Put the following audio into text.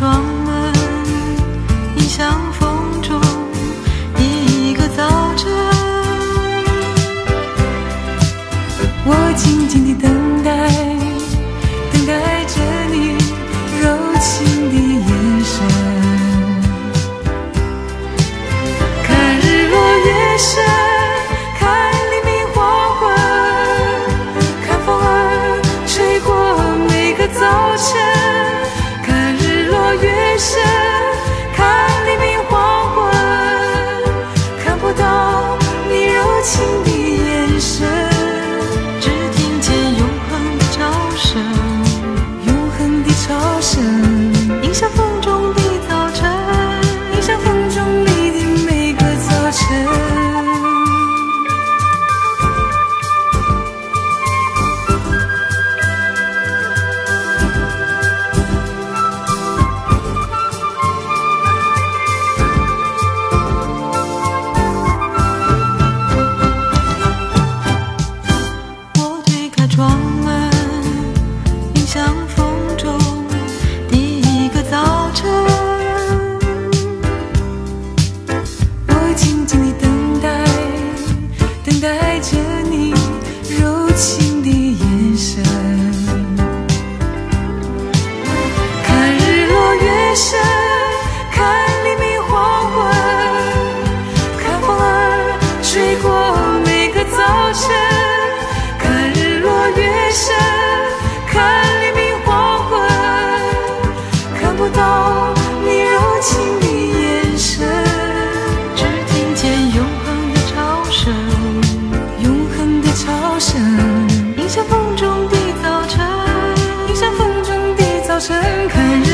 窗门，你像风中一个早晨。我静静地等待。声，迎向风迎向